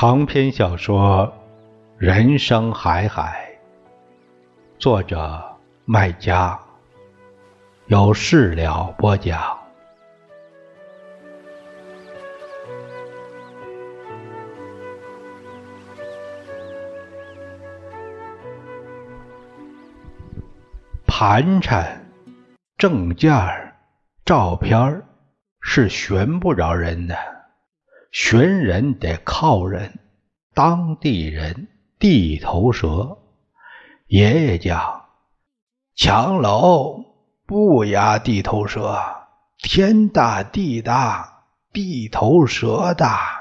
长篇小说《人生海海》，作者麦家，有事了播讲。盘缠、证件照片是寻不着人的。寻人得靠人，当地人地头蛇。爷爷讲：强楼不压地头蛇，天大地大，地头蛇大。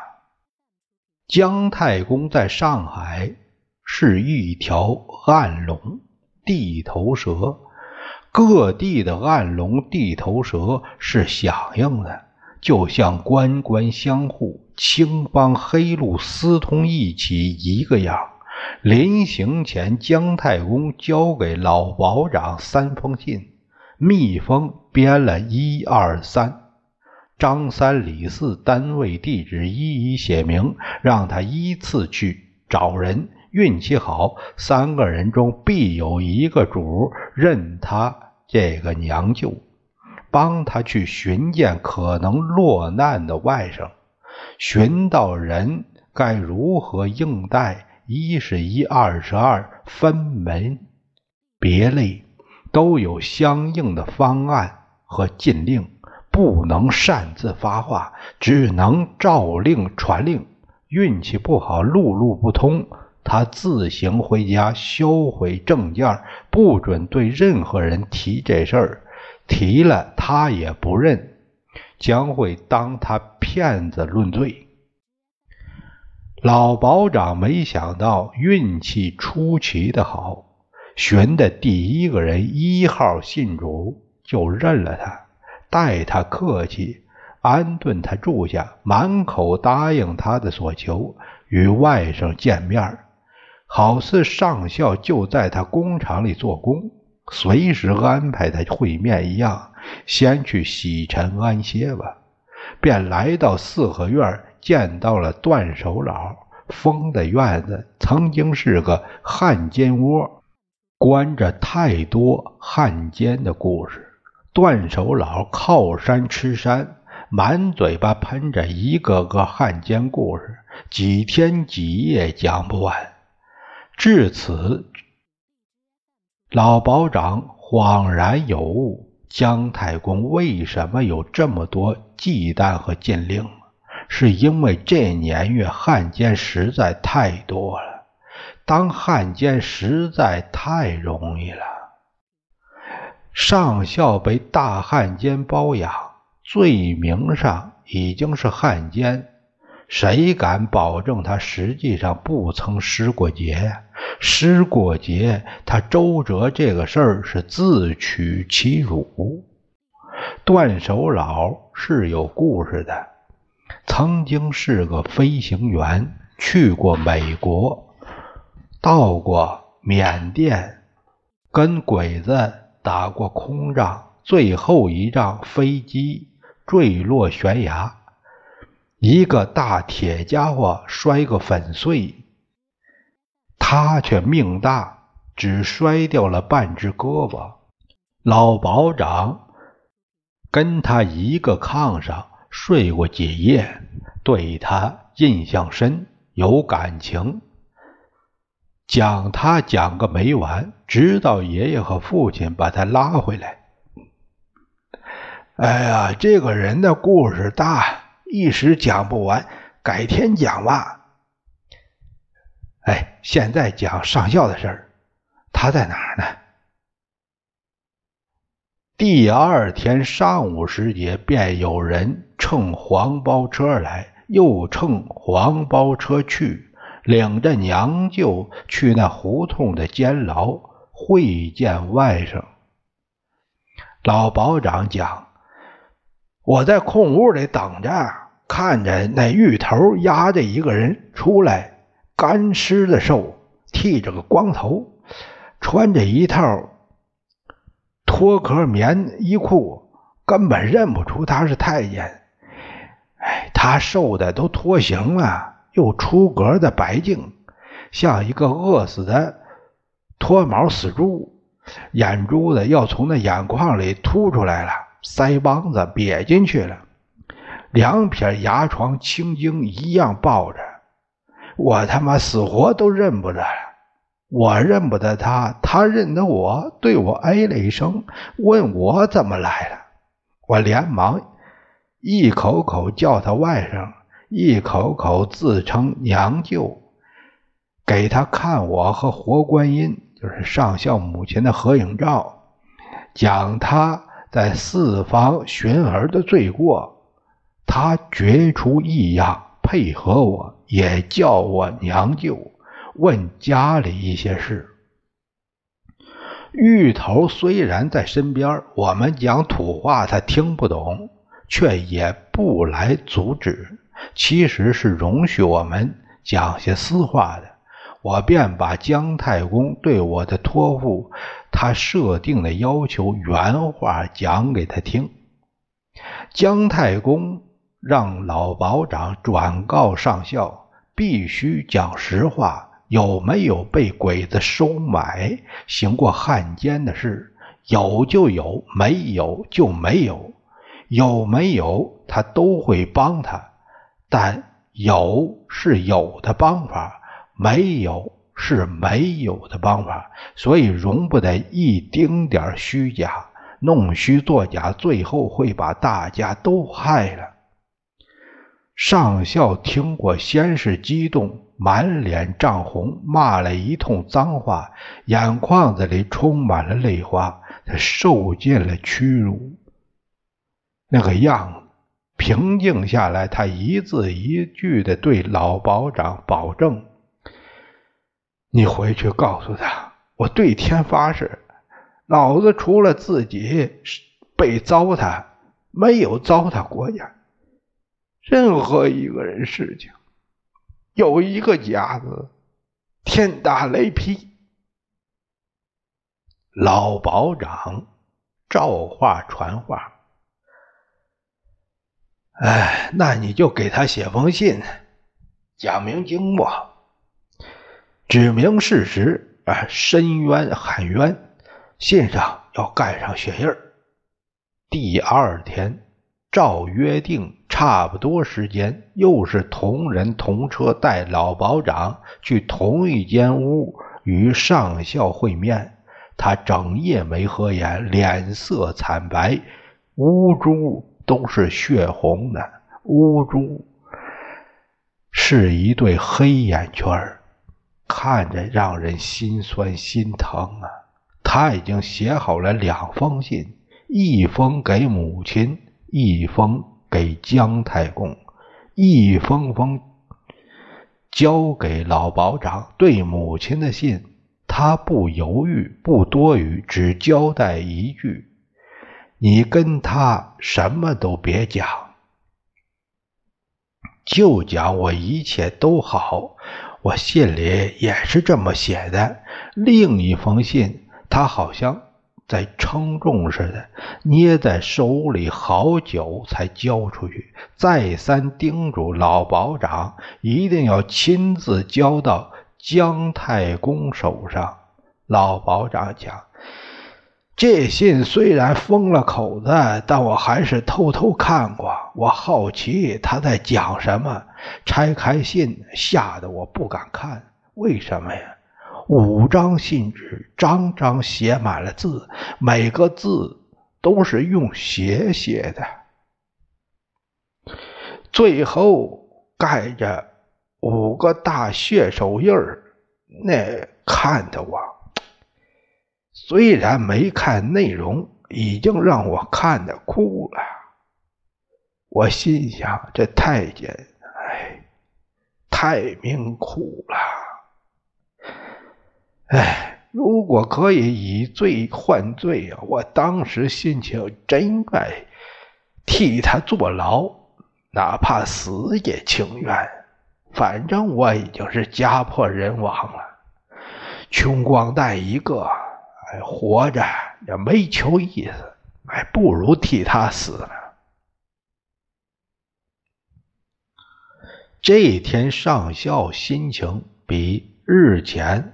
姜太公在上海是一条暗龙，地头蛇，各地的暗龙、地头蛇是响应的。就像官官相护、青帮黑路私通一起一个样。临行前，姜太公交给老保长三封信，密封编了一二三，张三李四单位地址一一写明，让他依次去找人。运气好，三个人中必有一个主认他这个娘舅。帮他去寻见可能落难的外甥，寻到人该如何应待？一是一，二是二，分门别类都有相应的方案和禁令，不能擅自发话，只能照令传令。运气不好，路路不通，他自行回家销毁证件，不准对任何人提这事儿。提了，他也不认，将会当他骗子论罪。老保长没想到运气出奇的好，寻的第一个人一号信主就认了他，待他客气，安顿他住下，满口答应他的所求，与外甥见面，好似上校就在他工厂里做工。随时安排他会面一样，先去洗尘安歇吧。便来到四合院，见到了段守老。封的院子曾经是个汉奸窝，关着太多汉奸的故事。段守老靠山吃山，满嘴巴喷着一个个汉奸故事，几天几夜讲不完。至此。老保长恍然有悟：姜太公为什么有这么多忌惮和禁令？是因为这年月汉奸实在太多了，当汉奸实在太容易了。上校被大汉奸包养，罪名上已经是汉奸。谁敢保证他实际上不曾失过节？失过节，他周折这个事儿是自取其辱。段守老是有故事的，曾经是个飞行员，去过美国，到过缅甸，跟鬼子打过空仗，最后一仗飞机坠落悬崖。一个大铁家伙摔个粉碎，他却命大，只摔掉了半只胳膊。老保长跟他一个炕上睡过几夜，对他印象深，有感情。讲他讲个没完，直到爷爷和父亲把他拉回来。哎呀，这个人的故事大。一时讲不完，改天讲吧。哎，现在讲上校的事儿，他在哪儿呢？第二天上午时节，便有人乘黄包车来，又乘黄包车去，领着娘舅去那胡同的监牢会见外甥。老保长讲。我在空屋里等着，看着那狱头押着一个人出来，干尸的瘦，剃着个光头，穿着一套脱壳棉衣裤，根本认不出他是太监。哎，他瘦的都脱形了，又出格的白净，像一个饿死的脱毛死猪，眼珠子要从那眼眶里凸出来了，腮帮子瘪进去了，两撇牙床青筋一样抱着，我他妈死活都认不得。我认不得他，他认得我，对我哎了一声，问我怎么来了。我连忙一口口叫他外甥，一口口自称娘舅，给他看我和活观音，就是上校母亲的合影照，讲他在四方寻儿的罪过。他觉出异样，配合我，也叫我娘舅。问家里一些事，芋头虽然在身边，我们讲土话他听不懂，却也不来阻止，其实是容许我们讲些私话的。我便把姜太公对我的托付，他设定的要求原话讲给他听。姜太公让老保长转告上校，必须讲实话。有没有被鬼子收买、行过汉奸的事？有就有，没有就没有。有没有他都会帮他，但有是有的帮法，没有是没有的方法，所以容不得一丁点虚假，弄虚作假，最后会把大家都害了。上校听过，先是激动。满脸涨红，骂了一通脏话，眼眶子里充满了泪花。他受尽了屈辱，那个样子平静下来，他一字一句的对老保长保证：“你回去告诉他，我对天发誓，老子除了自己被糟蹋，没有糟蹋国家任何一个人事情。”有一个假字，天打雷劈。老保长照话传话，哎，那你就给他写封信，讲明经过，指明事实啊，申冤喊冤，信上要盖上血印儿。第二天。照约定，差不多时间，又是同人同车带老保长去同一间屋与上校会面。他整夜没合眼，脸色惨白，乌珠都是血红的，乌珠是一对黑眼圈看着让人心酸心疼啊！他已经写好了两封信，一封给母亲。一封给姜太公，一封封交给老保长。对母亲的信，他不犹豫，不多语，只交代一句：“你跟他什么都别讲，就讲我一切都好。”我信里也是这么写的。另一封信，他好像。在称重似的，捏在手里好久才交出去。再三叮嘱老保长，一定要亲自交到姜太公手上。老保长讲：“这信虽然封了口子，但我还是偷偷看过。我好奇他在讲什么。拆开信，吓得我不敢看。为什么呀？”五张信纸，张张写满了字，每个字都是用血写的，最后盖着五个大血手印儿。那看的我，虽然没看内容，已经让我看的哭了。我心想，这太监，哎，太命苦了。哎，如果可以以罪换罪啊！我当时心情真该替他坐牢，哪怕死也情愿。反正我已经是家破人亡了，穷光蛋一个，哎，活着也没求意思，还不如替他死呢。这天上校心情比日前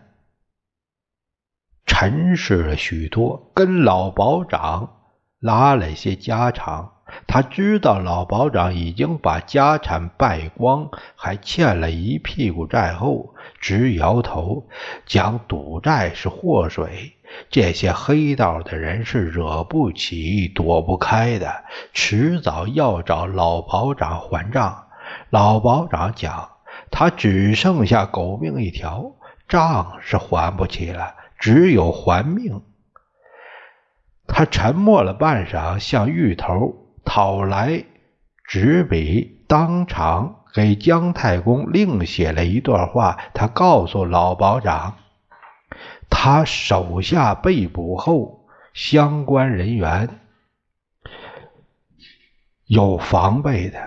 沉实了许多，跟老保长拉了些家常。他知道老保长已经把家产败光，还欠了一屁股债后，直摇头，讲赌债是祸水，这些黑道的人是惹不起、躲不开的，迟早要找老保长还账。老保长讲，他只剩下狗命一条，账是还不起了，只有还命。他沉默了半晌，向狱头。讨来纸笔，当场给姜太公另写了一段话。他告诉老保长，他手下被捕后，相关人员有防备的，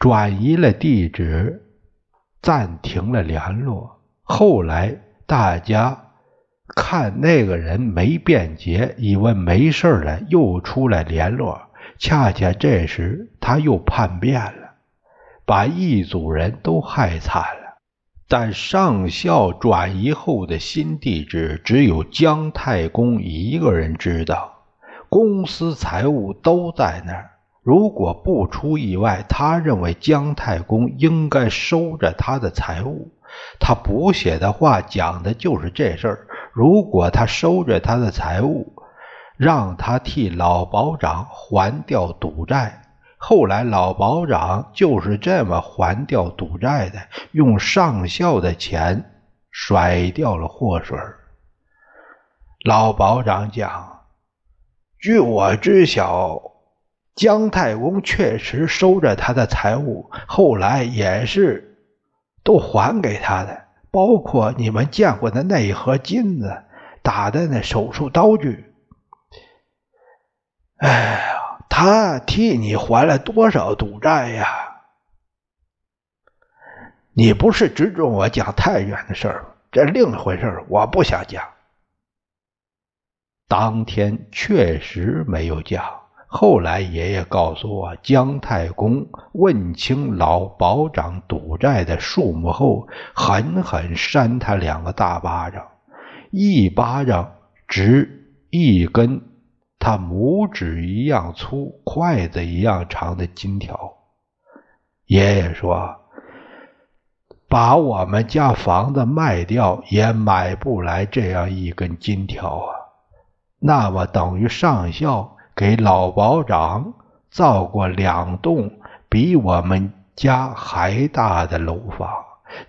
转移了地址，暂停了联络。后来大家看那个人没辩解，以为没事了，又出来联络。恰恰这时，他又叛变了，把一组人都害惨了。但上校转移后的新地址，只有姜太公一个人知道。公司财务都在那儿。如果不出意外，他认为姜太公应该收着他的财物。他补写的话讲的就是这事儿。如果他收着他的财物，让他替老保长还掉赌债。后来老保长就是这么还掉赌债的，用上校的钱甩掉了祸水。老保长讲：“据我知晓，姜太公确实收着他的财物，后来也是都还给他的，包括你们见过的那一盒金子，打的那手术刀具。”哎呀，他替你还了多少赌债呀？你不是指着我讲太原的事儿？这另一回事我不想讲。当天确实没有讲。后来爷爷告诉我，姜太公问清老保长赌债的数目后，狠狠扇他两个大巴掌，一巴掌值一根。他拇指一样粗、筷子一样长的金条，爷爷说：“把我们家房子卖掉也买不来这样一根金条啊！那么等于上校给老保长造过两栋比我们家还大的楼房，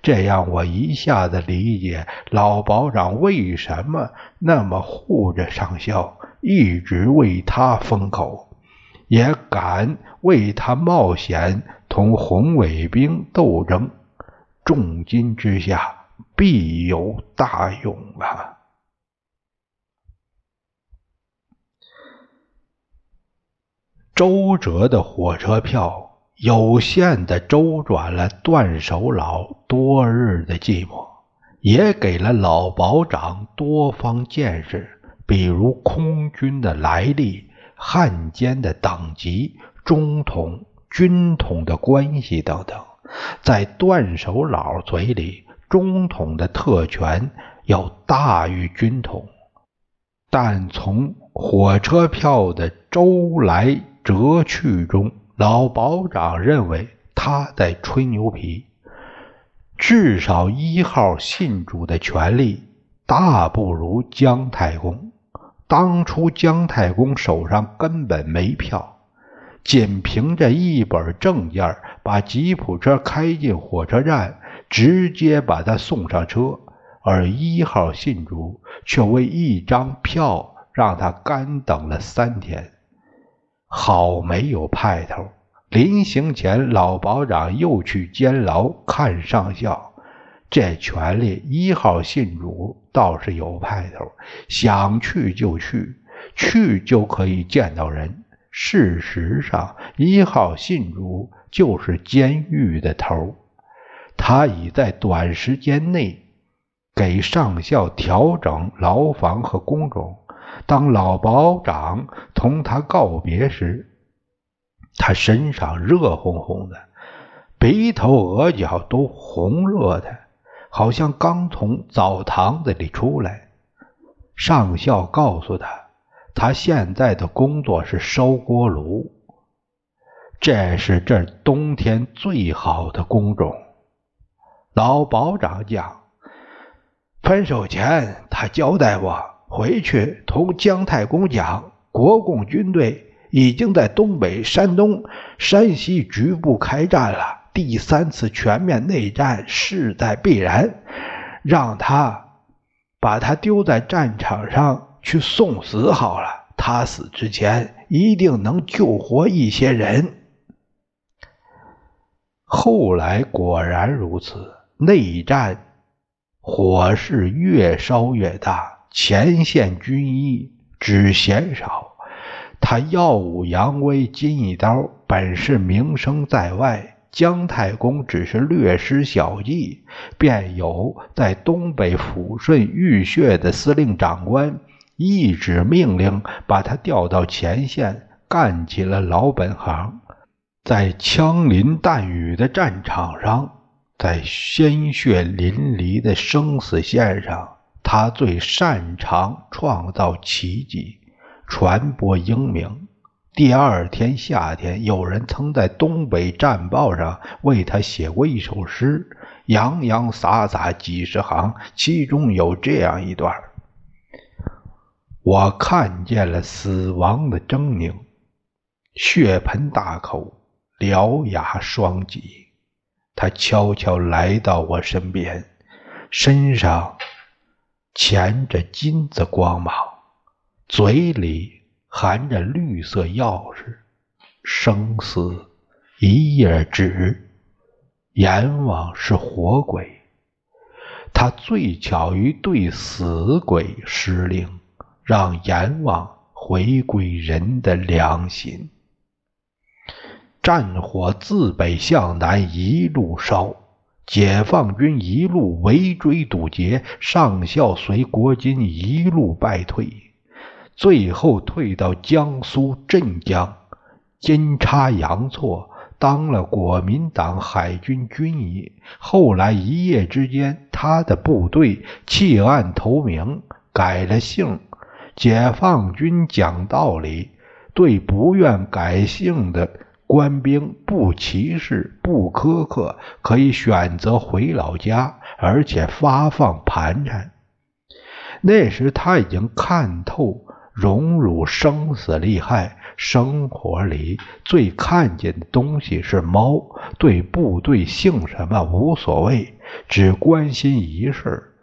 这样我一下子理解老保长为什么那么护着上校。”一直为他封口，也敢为他冒险同红卫兵斗争。重金之下，必有大勇啊！周折的火车票有限的周转了段守老多日的寂寞，也给了老保长多方见识。比如空军的来历、汉奸的等级、中统、军统的关系等等，在段守老嘴里，中统的特权要大于军统。但从火车票的周来折去中，老保长认为他在吹牛皮。至少一号信主的权力大不如姜太公。当初姜太公手上根本没票，仅凭着一本证件，把吉普车开进火车站，直接把他送上车。而一号信主却为一张票让他干等了三天，好没有派头！临行前，老保长又去监牢看上校。这权力，一号信主倒是有派头，想去就去，去就可以见到人。事实上，一号信主就是监狱的头，他已在短时间内给上校调整牢房和工种。当老保长同他告别时，他身上热烘烘的。鼻头额角都红热的，好像刚从澡堂子里出来。上校告诉他，他现在的工作是烧锅炉，这是这冬天最好的工种。老保长讲，分手前他交代我回去同姜太公讲，国共军队已经在东北、山东、山西局部开战了。第三次全面内战势在必然，让他把他丢在战场上去送死好了。他死之前一定能救活一些人。后来果然如此，内战火势越烧越大，前线军医只嫌少。他耀武扬威，金一刀，本是名声在外。姜太公只是略施小计，便有在东北抚顺浴血的司令长官一纸命令，把他调到前线，干起了老本行。在枪林弹雨的战场上，在鲜血淋漓的生死线上，他最擅长创造奇迹，传播英名。第二天夏天，有人曾在东北战报上为他写过一首诗，洋洋洒洒几十行，其中有这样一段：我看见了死亡的狰狞，血盆大口，獠牙双脊。他悄悄来到我身边，身上嵌着金子光芒，嘴里。含着绿色钥匙，生死一页纸。阎王是活鬼，他最巧于对死鬼施令，让阎王回归人的良心。战火自北向南一路烧，解放军一路围追堵截，上校随国军一路败退。最后退到江苏镇江，阴差阳错当了国民党海军军医。后来。一夜之间，他的部队弃暗投明，改了姓。解放军讲道理，对不愿改姓的官兵不歧视、不苛刻，可以选择回老家，而且发放盘缠。那时他已经看透。荣辱生死利害，生活里最看见的东西是猫。对部队姓什么无所谓，只关心一事：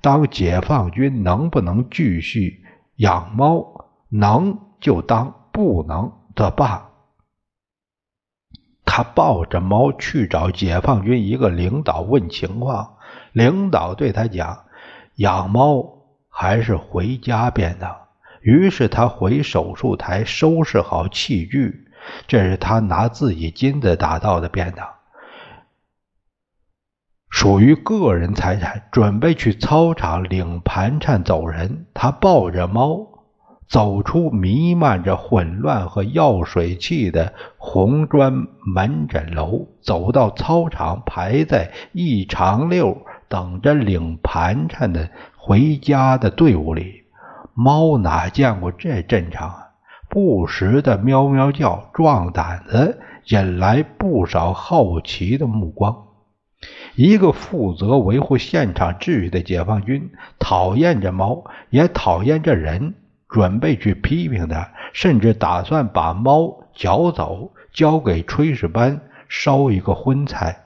当解放军能不能继续养猫？能就当，不能则罢。他抱着猫去找解放军一个领导问情况，领导对他讲：“养猫还是回家便当。”于是他回手术台收拾好器具，这是他拿自己金子打造的便当，属于个人财产。准备去操场领盘缠走人。他抱着猫走出弥漫着混乱和药水气的红砖门诊楼，走到操场排在一长溜等着领盘缠的回家的队伍里。猫哪见过这阵仗啊？不时的喵喵叫，壮胆子，引来不少好奇的目光。一个负责维护现场秩序的解放军，讨厌这猫，也讨厌这人，准备去批评他，甚至打算把猫绞走，交给炊事班烧一个荤菜。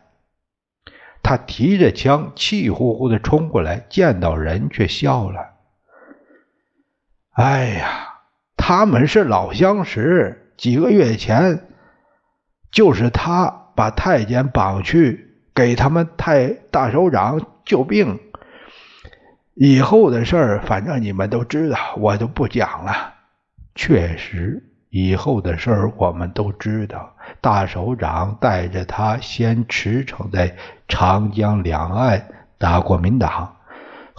他提着枪，气呼呼的冲过来，见到人却笑了。哎呀，他们是老相识。几个月前，就是他把太监绑去给他们太大首长救病。以后的事儿，反正你们都知道，我就不讲了。确实，以后的事儿我们都知道。大首长带着他先驰骋在长江两岸打国民党。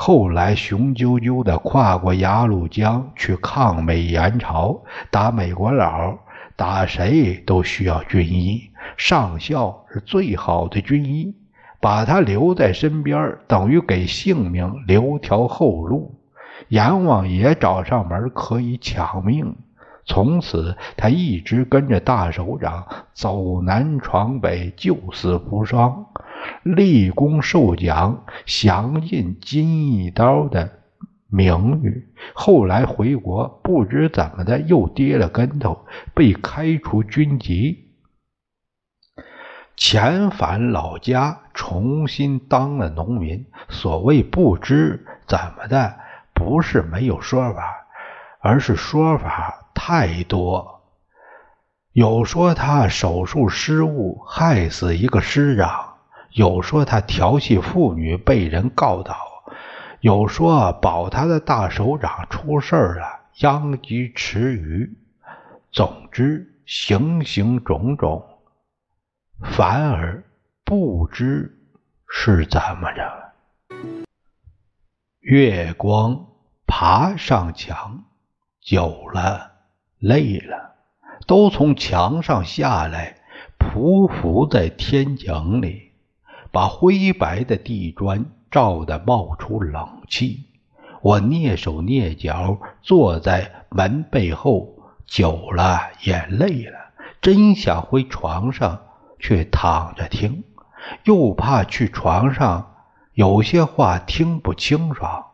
后来雄赳赳地跨过鸭绿江去抗美援朝，打美国佬，打谁都需要军医，上校是最好的军医，把他留在身边，等于给性命留条后路。阎王爷找上门可以抢命。从此，他一直跟着大首长走南闯北，救死扶伤，立功受奖，享尽金一刀的名誉。后来回国，不知怎么的又跌了跟头，被开除军籍，遣返老家，重新当了农民。所谓不知怎么的，不是没有说法，而是说法。太多，有说他手术失误害死一个师长，有说他调戏妇女被人告倒，有说保他的大首长出事了，殃及池鱼。总之，形形种种，反而不知是怎么着。月光爬上墙，久了。累了，都从墙上下来，匍匐在天井里，把灰白的地砖照得冒出冷气。我蹑手蹑脚坐在门背后，久了也累了，真想回床上去躺着听，又怕去床上有些话听不清爽。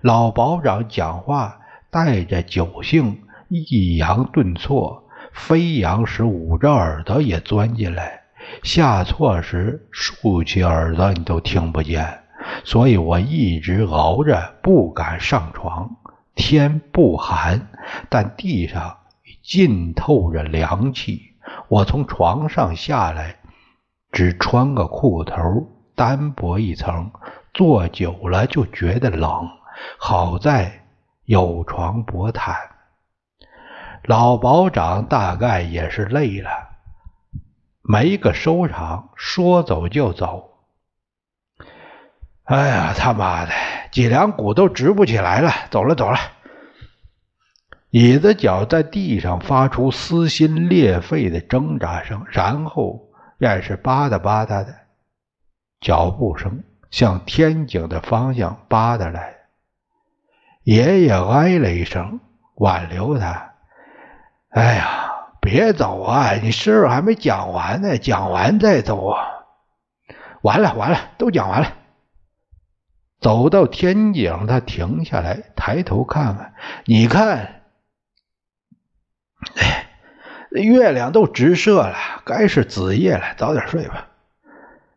老保长讲话带着酒性。抑扬顿挫，飞扬时捂着耳朵也钻进来，下错时竖起耳朵你都听不见。所以我一直熬着，不敢上床。天不寒，但地上浸透着凉气。我从床上下来，只穿个裤头，单薄一层，坐久了就觉得冷。好在有床薄毯。老保长大概也是累了，没个收场，说走就走。哎呀，他妈的，脊梁骨都直不起来了，走了走了。椅子脚在地上发出撕心裂肺的挣扎声，然后便是吧嗒吧嗒的脚步声向天井的方向吧嗒来。爷爷哎了一声，挽留他。哎呀，别走啊！你事儿还没讲完呢，讲完再走啊！完了完了，都讲完了。走到天井，他停下来，抬头看看，你看，哎，月亮都直射了，该是子夜了，早点睡吧。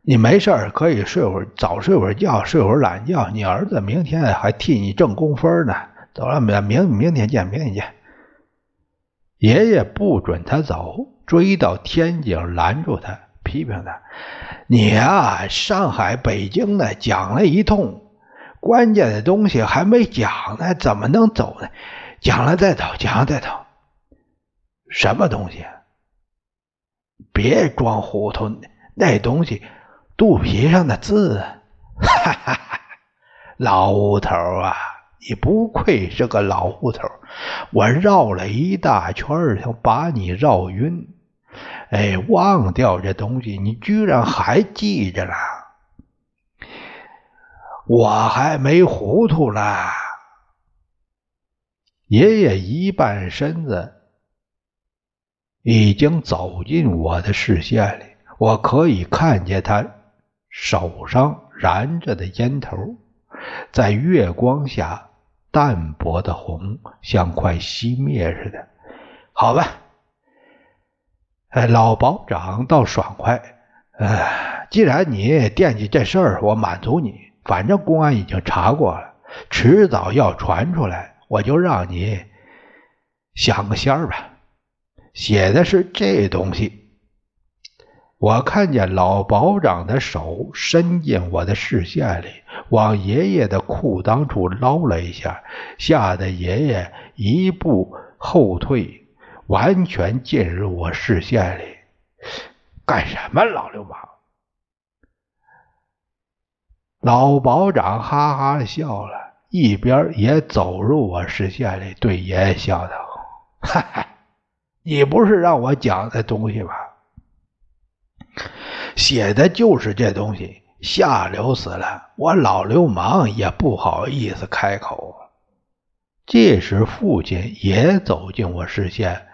你没事可以睡会儿，早睡会儿觉，睡会儿懒觉。你儿子明天还替你挣工分呢。走了，明明明天见，明天见。爷爷不准他走，追到天井拦住他，批评他：“你呀，上海、北京的讲了一通，关键的东西还没讲呢，怎么能走呢？讲了再走，讲了再走。什么东西？别装糊涂，那东西肚皮上的字。哈哈哈，老头啊！”你不愧是个老骨头，我绕了一大圈想把你绕晕。哎，忘掉这东西，你居然还记着了？我还没糊涂呢。爷爷一半身子已经走进我的视线里，我可以看见他手上燃着的烟头，在月光下。淡薄的红，像快熄灭似的。好吧，哎，老保长倒爽快。哎，既然你惦记这事儿，我满足你。反正公安已经查过了，迟早要传出来，我就让你想个仙儿吧。写的是这东西。我看见老保长的手伸进我的视线里，往爷爷的裤裆处捞了一下，吓得爷爷一步后退，完全进入我视线里。干什么，老流氓？老保长哈哈笑了，一边也走入我视线里，对爷爷笑道：“哈哈，你不是让我讲的东西吧？写的就是这东西，下流死了！我老流氓也不好意思开口。这时，父亲也走进我视线，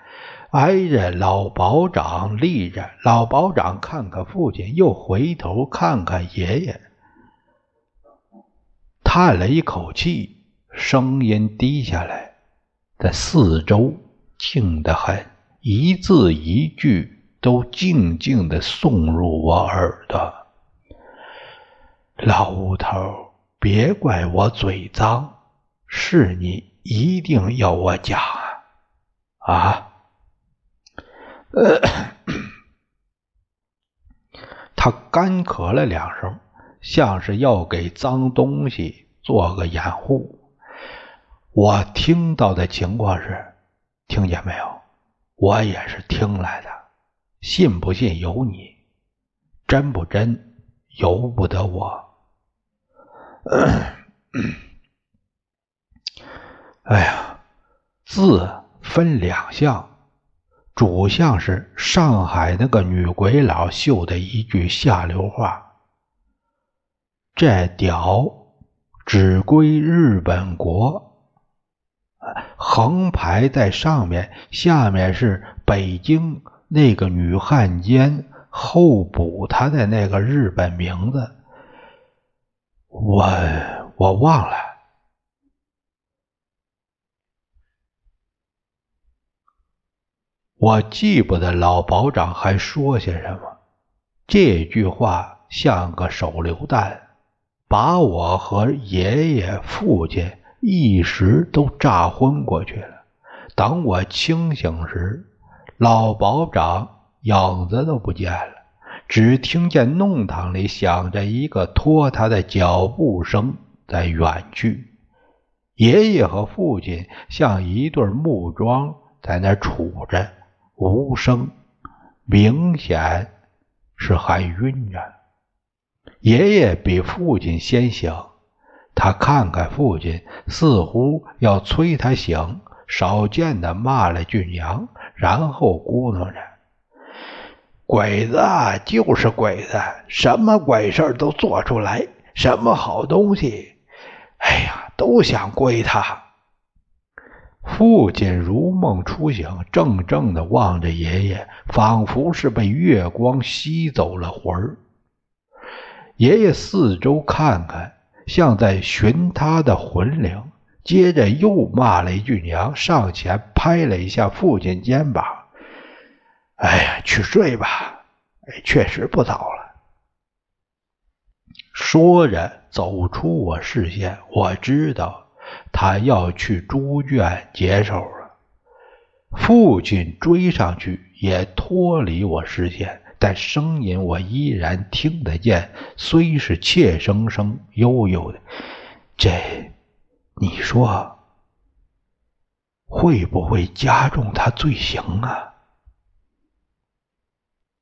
挨着老保长立着。老保长看看父亲，又回头看看爷爷，叹了一口气，声音低下来，在四周静得很，一字一句。都静静的送入我耳朵。老吴头，别怪我嘴脏，是你一定要我讲啊！啊？他干咳了两声，像是要给脏东西做个掩护。我听到的情况是，听见没有？我也是听来的。信不信由你，真不真由不得我。哎呀，字分两项，主项是上海那个女鬼佬绣的一句下流话：“这屌只归日本国。”横排在上面，下面是北京。那个女汉奸后补他的那个日本名字，我我忘了。我记不得老保长还说些什么。这句话像个手榴弹，把我和爷爷、父亲一时都炸昏过去了。等我清醒时。老保长影子都不见了，只听见弄堂里响着一个拖他的脚步声在远去。爷爷和父亲像一对木桩在那杵着，无声，明显是还晕着。爷爷比父亲先醒，他看看父亲，似乎要催他醒，少见的骂了句娘。然后咕哝着：“鬼子就是鬼子，什么鬼事都做出来，什么好东西，哎呀，都想归他。”父亲如梦初醒，怔怔的望着爷爷，仿佛是被月光吸走了魂儿。爷爷四周看看，像在寻他的魂灵。接着又骂了一句娘，上前拍了一下父亲肩膀：“哎呀，去睡吧，确实不早了。”说着走出我视线。我知道他要去猪圈解手了。父亲追上去也脱离我视线，但声音我依然听得见，虽是怯生生、悠悠的。这。你说会不会加重他罪行啊？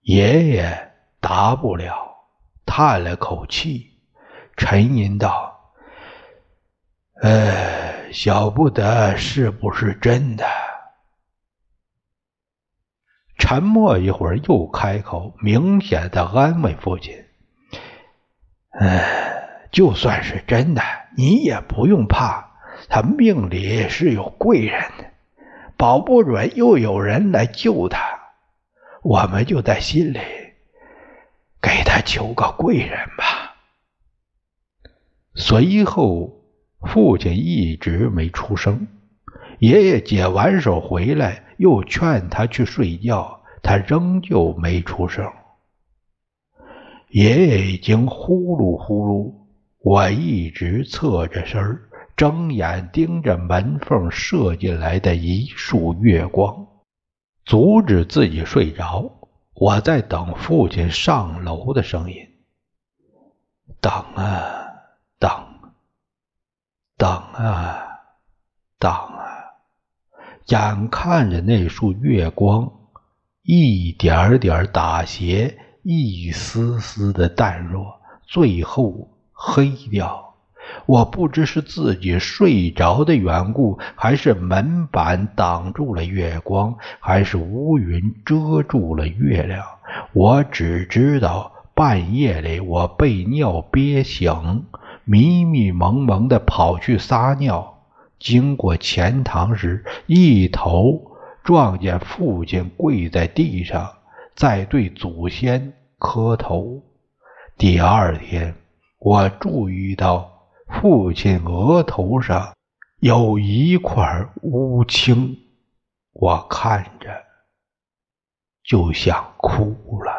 爷爷答不了，叹了口气，沉吟道：“呃，晓不得是不是真的。”沉默一会儿，又开口，明显的安慰父亲：“哎，就算是真的，你也不用怕。”他命里是有贵人的，保不准又有人来救他，我们就在心里给他求个贵人吧。随后，父亲一直没出声。爷爷解完手回来，又劝他去睡觉，他仍旧没出声。爷爷已经呼噜呼噜，我一直侧着身儿。睁眼盯着门缝射进来的一束月光，阻止自己睡着。我在等父亲上楼的声音，等啊等，等啊等啊，眼看着那束月光一点点打斜，一丝丝的淡弱，最后黑掉。我不知是自己睡着的缘故，还是门板挡住了月光，还是乌云遮住了月亮。我只知道半夜里我被尿憋醒，迷迷蒙蒙的跑去撒尿。经过前堂时，一头撞见父亲跪在地上，在对祖先磕头。第二天，我注意到。父亲额头上有一块乌青，我看着就想哭了。